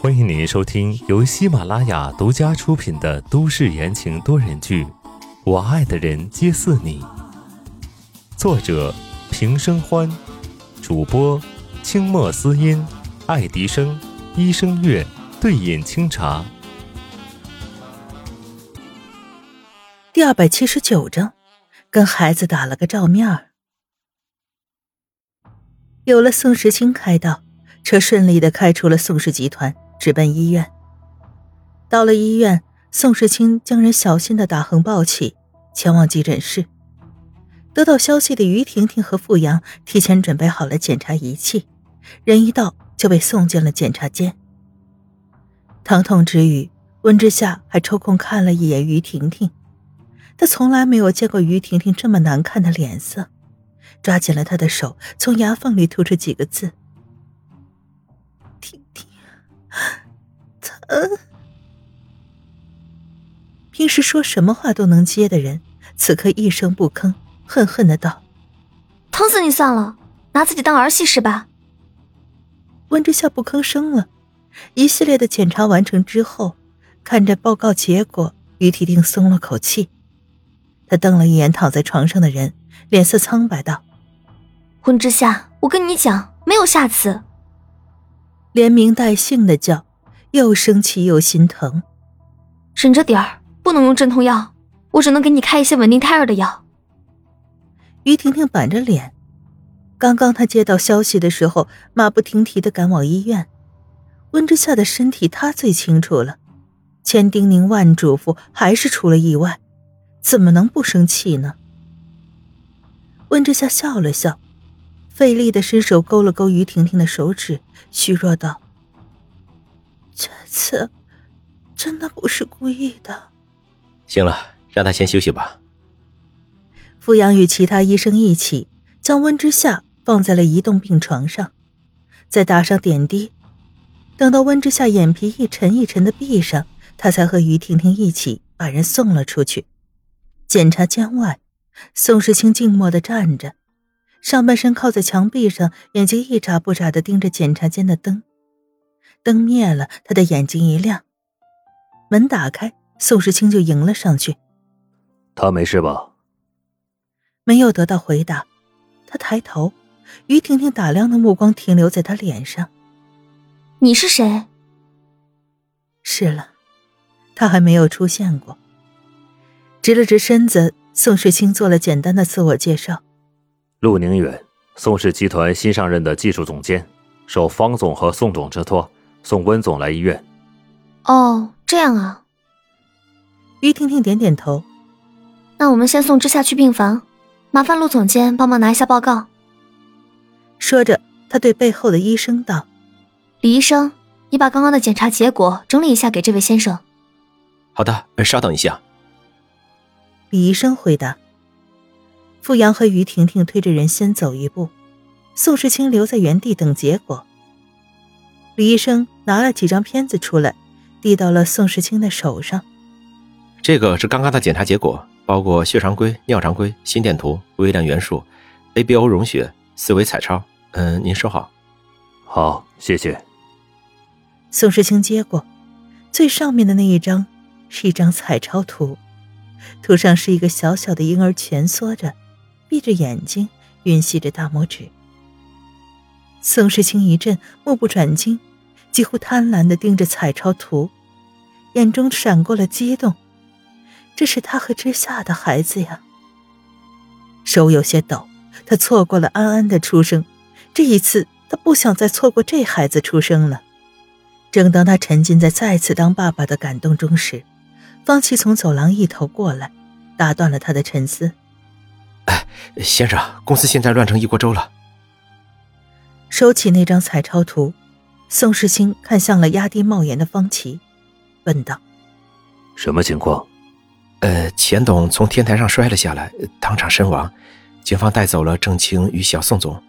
欢迎您收听由喜马拉雅独家出品的都市言情多人剧《我爱的人皆似你》，作者平生欢，主播清墨思音、爱迪生、医生月、对饮清茶。第二百七十九章，跟孩子打了个照面儿。有了宋时清开道，车顺利的开出了宋氏集团。直奔医院。到了医院，宋时清将人小心的打横抱起，前往急诊室。得到消息的于婷婷和傅阳提前准备好了检查仪器，人一到就被送进了检查间。疼痛之余，温之夏还抽空看了一眼于婷婷，他从来没有见过于婷婷这么难看的脸色，抓紧了她的手，从牙缝里吐出几个字。疼。平时说什么话都能接的人，此刻一声不吭，恨恨的道：“疼死你算了，拿自己当儿戏是吧？”温之夏不吭声了。一系列的检查完成之后，看着报告结果，于提定松了口气。他瞪了一眼躺在床上的人，脸色苍白道：“温之夏，我跟你讲，没有下次。”连名带姓的叫。又生气又心疼，忍着点儿，不能用镇痛药，我只能给你开一些稳定胎儿的药。于婷婷板着脸，刚刚她接到消息的时候，马不停蹄的赶往医院。温之夏的身体她最清楚了，千叮咛万嘱咐，还是出了意外，怎么能不生气呢？温之夏笑了笑，费力的伸手勾了勾于婷婷的手指，虚弱道。这次真的不是故意的。行了，让他先休息吧。傅阳与其他医生一起将温之夏放在了移动病床上，再打上点滴。等到温之夏眼皮一沉一沉的闭上，他才和于婷婷一起把人送了出去。检查间外，宋时清静默的站着，上半身靠在墙壁上，眼睛一眨不眨的盯着检查间的灯。灯灭了，他的眼睛一亮。门打开，宋时清就迎了上去。他没事吧？没有得到回答。他抬头，于婷婷打量的目光停留在他脸上。你是谁？是了，他还没有出现过。直了直身子，宋世清做了简单的自我介绍。陆宁远，宋氏集团新上任的技术总监，受方总和宋总之托。送温总来医院。哦，这样啊。于婷婷点点头。那我们先送之夏去病房，麻烦陆总监帮忙拿一下报告。说着，他对背后的医生道：“李医生，你把刚刚的检查结果整理一下给这位先生。”好的，稍等一下。李医生回答。傅阳和于婷婷推着人先走一步，宋时清留在原地等结果。李医生拿了几张片子出来，递到了宋时清的手上。这个是刚刚的检查结果，包括血常规、尿常规、心电图、微量元素、ABO 溶血、四维彩超。嗯，您收好。好，谢谢。宋时清接过，最上面的那一张是一张彩超图，图上是一个小小的婴儿蜷缩着，闭着眼睛，吮吸着大拇指。宋时清一震，目不转睛，几乎贪婪的盯着彩超图，眼中闪过了激动。这是他和之夏的孩子呀。手有些抖，他错过了安安的出生，这一次他不想再错过这孩子出生了。正当他沉浸在再次当爸爸的感动中时，方琦从走廊一头过来，打断了他的沉思。哎，先生，公司现在乱成一锅粥了。收起那张彩超图，宋世清看向了压低帽檐的方琦，问道：“什么情况？”“呃，钱董从天台上摔了下来，当场身亡。警方带走了郑清与小宋总，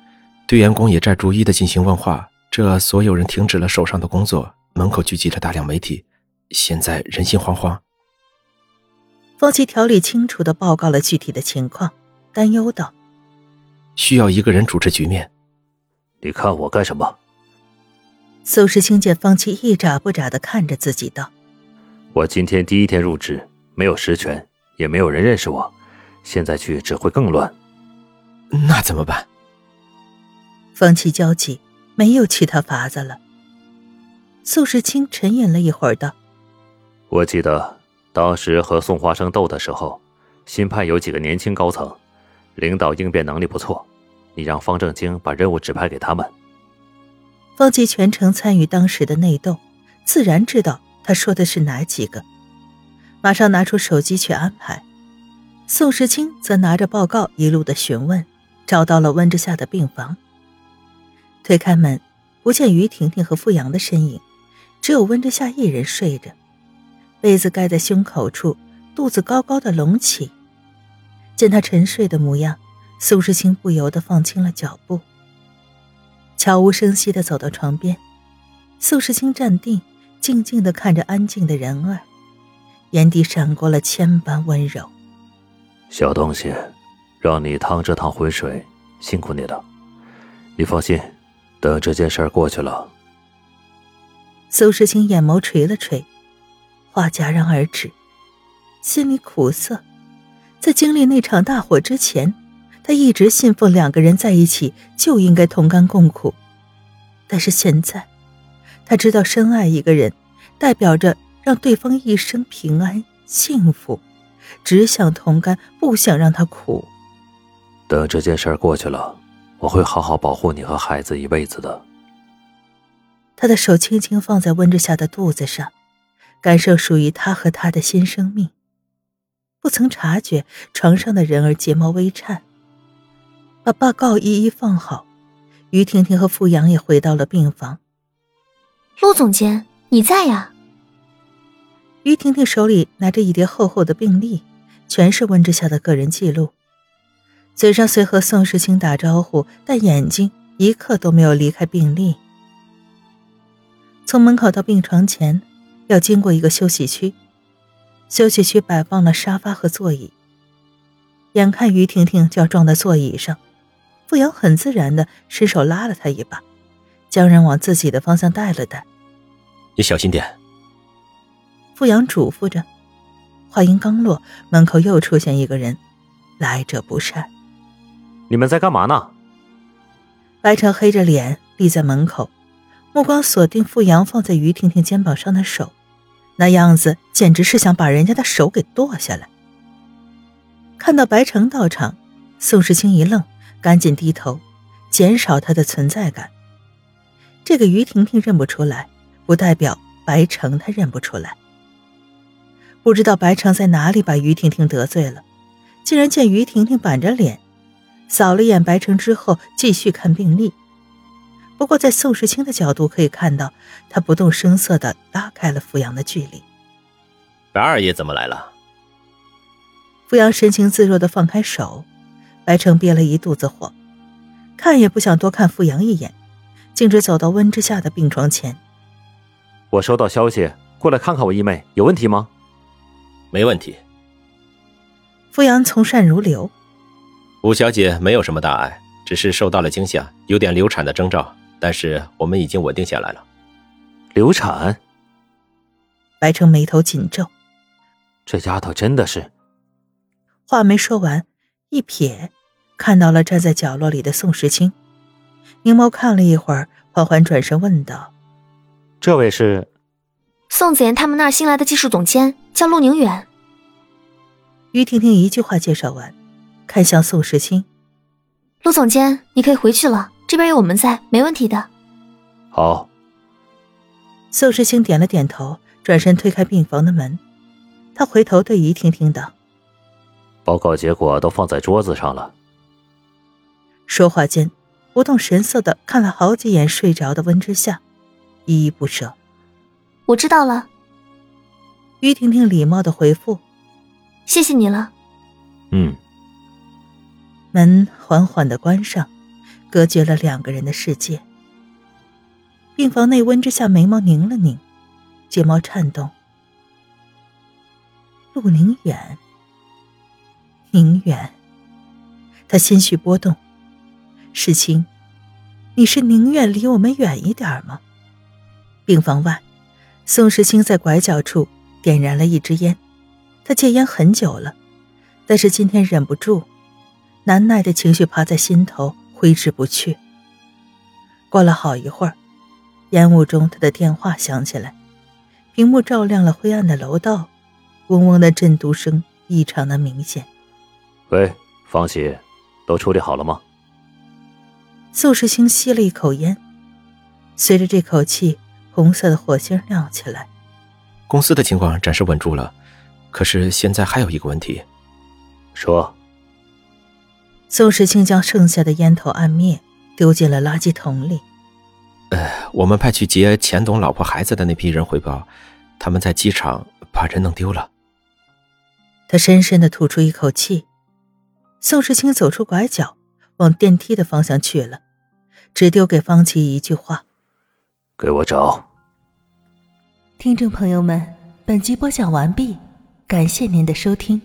对员工也在逐一的进行问话。这所有人停止了手上的工作，门口聚集着大量媒体，现在人心惶惶。”方琦条理清楚的报告了具体的情况，担忧道：“需要一个人主持局面。”你看我干什么？宋时清见方琦一眨不眨的看着自己，道：“我今天第一天入职，没有实权，也没有人认识我，现在去只会更乱。那怎么办？”方琦焦急，没有其他法子了。宋时清沉吟了一会儿，道：“我记得当时和宋花生斗的时候，新派有几个年轻高层，领导应变能力不错，你让方正清把任务指派给他们。”方琦全程参与当时的内斗，自然知道他说的是哪几个，马上拿出手机去安排。宋时清则拿着报告一路的询问，找到了温之夏的病房。推开门，不见于婷婷和傅阳的身影，只有温之夏一人睡着，被子盖在胸口处，肚子高高的隆起。见他沉睡的模样，宋时清不由得放轻了脚步。悄无声息地走到床边，苏世清站定，静静地看着安静的人儿，眼底闪过了千般温柔。小东西，让你趟这趟浑水，辛苦你了。你放心，等这件事儿过去了。苏世清眼眸垂了垂，话戛然而止，心里苦涩。在经历那场大火之前。他一直信奉两个人在一起就应该同甘共苦，但是现在，他知道深爱一个人，代表着让对方一生平安幸福，只想同甘，不想让他苦。等这件事过去了，我会好好保护你和孩子一辈子的。他的手轻轻放在温之夏的肚子上，感受属于他和他的新生命，不曾察觉床上的人儿睫毛微颤。把报告一一放好，于婷婷和傅阳也回到了病房。陆总监，你在呀？于婷婷手里拿着一叠厚厚的病历，全是温之夏的个人记录，嘴上虽和宋时清打招呼，但眼睛一刻都没有离开病历。从门口到病床前，要经过一个休息区，休息区摆放了沙发和座椅。眼看于婷婷就要撞在座椅上。傅阳很自然的伸手拉了他一把，将人往自己的方向带了带。你小心点。傅阳嘱咐着，话音刚落，门口又出现一个人，来者不善。你们在干嘛呢？白城黑着脸立在门口，目光锁定傅阳放在于婷婷肩膀上的手，那样子简直是想把人家的手给剁下来。看到白城到场，宋时清一愣。赶紧低头，减少他的存在感。这个于婷婷认不出来，不代表白城他认不出来。不知道白城在哪里把于婷婷得罪了，竟然见于婷婷板着脸，扫了一眼白城之后，继续看病历。不过在宋时清的角度可以看到，他不动声色地拉开了扶阳的距离。白二爷怎么来了？扶阳神情自若地放开手。白城憋了一肚子火，看也不想多看傅阳一眼，径直走到温之夏的病床前。我收到消息，过来看看我义妹，有问题吗？没问题。傅阳从善如流。吴小姐没有什么大碍，只是受到了惊吓，有点流产的征兆，但是我们已经稳定下来了。流产？白城眉头紧皱，这丫头真的是……话没说完，一瞥。看到了站在角落里的宋时清，凝眸看了一会儿，缓缓转身问道：“这位是宋子妍他们那儿新来的技术总监，叫陆宁远。”于婷婷一句话介绍完，看向宋时清：“陆总监，你可以回去了，这边有我们在，没问题的。”好。宋时清点了点头，转身推开病房的门，他回头对于婷婷道：“报告结果都放在桌子上了。”说话间，不动神色的看了好几眼睡着的温之夏，依依不舍。我知道了。于婷婷礼貌的回复：“谢谢你了。”嗯。门缓缓的关上，隔绝了两个人的世界。病房内，温之夏眉毛拧了拧，睫毛颤动。陆宁远，宁远，他心绪波动。世清，你是宁愿离我们远一点吗？病房外，宋时清在拐角处点燃了一支烟。他戒烟很久了，但是今天忍不住，难耐的情绪趴在心头挥之不去。过了好一会儿，烟雾中他的电话响起来，屏幕照亮了灰暗的楼道，嗡嗡的震读声异常的明显。喂，方喜，都处理好了吗？宋时清吸了一口烟，随着这口气，红色的火星亮起来。公司的情况暂时稳住了，可是现在还有一个问题。说。宋时清将剩下的烟头按灭。丢进了垃圾桶里。呃，我们派去接钱董老婆孩子的那批人汇报，他们在机场把人弄丢了。他深深的吐出一口气。宋时清走出拐角，往电梯的方向去了，只丢给方琦一句话：“给我找。”听众朋友们，本集播讲完毕，感谢您的收听。